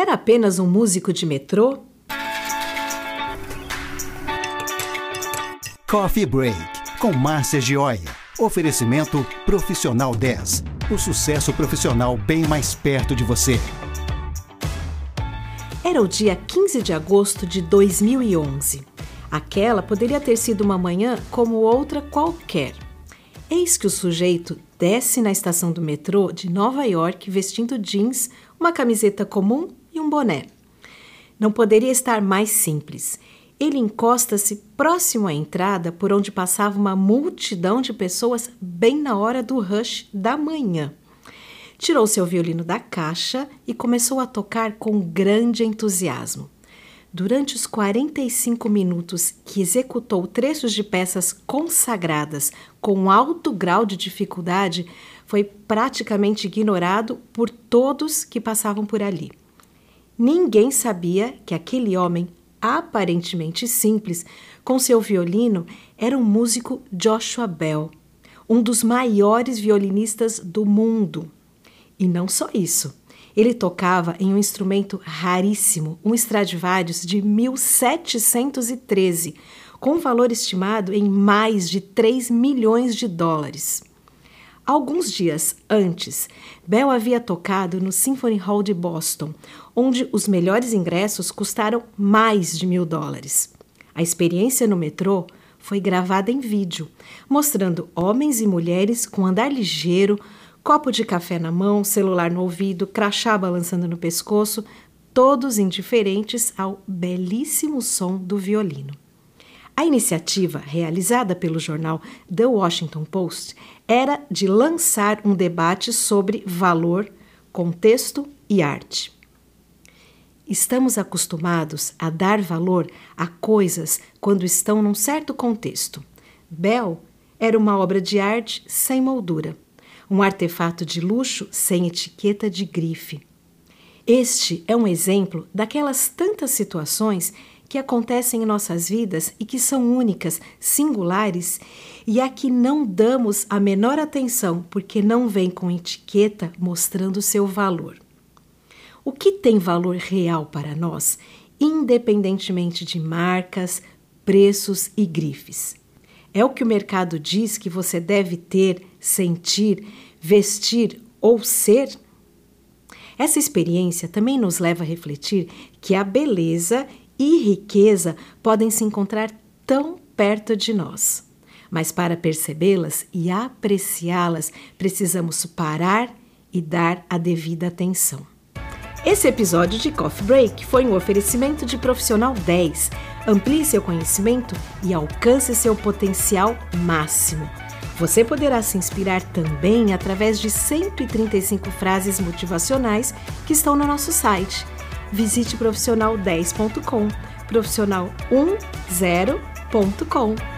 Era apenas um músico de metrô? Coffee Break, com Márcia Gioia. Oferecimento Profissional 10. O sucesso profissional bem mais perto de você. Era o dia 15 de agosto de 2011. Aquela poderia ter sido uma manhã como outra qualquer. Eis que o sujeito desce na estação do metrô de Nova York vestindo jeans, uma camiseta comum um boné. Não poderia estar mais simples. Ele encosta-se próximo à entrada por onde passava uma multidão de pessoas bem na hora do rush da manhã. Tirou seu violino da caixa e começou a tocar com grande entusiasmo. Durante os 45 minutos que executou trechos de peças consagradas com alto grau de dificuldade, foi praticamente ignorado por todos que passavam por ali. Ninguém sabia que aquele homem, aparentemente simples, com seu violino, era o músico Joshua Bell, um dos maiores violinistas do mundo. E não só isso. Ele tocava em um instrumento raríssimo, um Stradivarius de 1713, com valor estimado em mais de 3 milhões de dólares. Alguns dias antes, Bell havia tocado no Symphony Hall de Boston, onde os melhores ingressos custaram mais de mil dólares. A experiência no metrô foi gravada em vídeo, mostrando homens e mulheres com andar ligeiro, copo de café na mão, celular no ouvido, crachá balançando no pescoço, todos indiferentes ao belíssimo som do violino. A iniciativa, realizada pelo jornal The Washington Post, era de lançar um debate sobre valor, contexto e arte. Estamos acostumados a dar valor a coisas quando estão num certo contexto. Bell era uma obra de arte sem moldura um artefato de luxo sem etiqueta de grife. Este é um exemplo daquelas tantas situações que acontecem em nossas vidas e que são únicas, singulares e a que não damos a menor atenção porque não vem com etiqueta mostrando seu valor. O que tem valor real para nós, independentemente de marcas, preços e grifes? É o que o mercado diz que você deve ter, sentir, vestir ou ser? Essa experiência também nos leva a refletir que a beleza e riqueza podem se encontrar tão perto de nós. Mas para percebê-las e apreciá-las, precisamos parar e dar a devida atenção. Esse episódio de Coffee Break foi um oferecimento de Profissional 10. Amplie seu conhecimento e alcance seu potencial máximo. Você poderá se inspirar também através de 135 frases motivacionais que estão no nosso site. Visite profissional10.com, profissional10.com.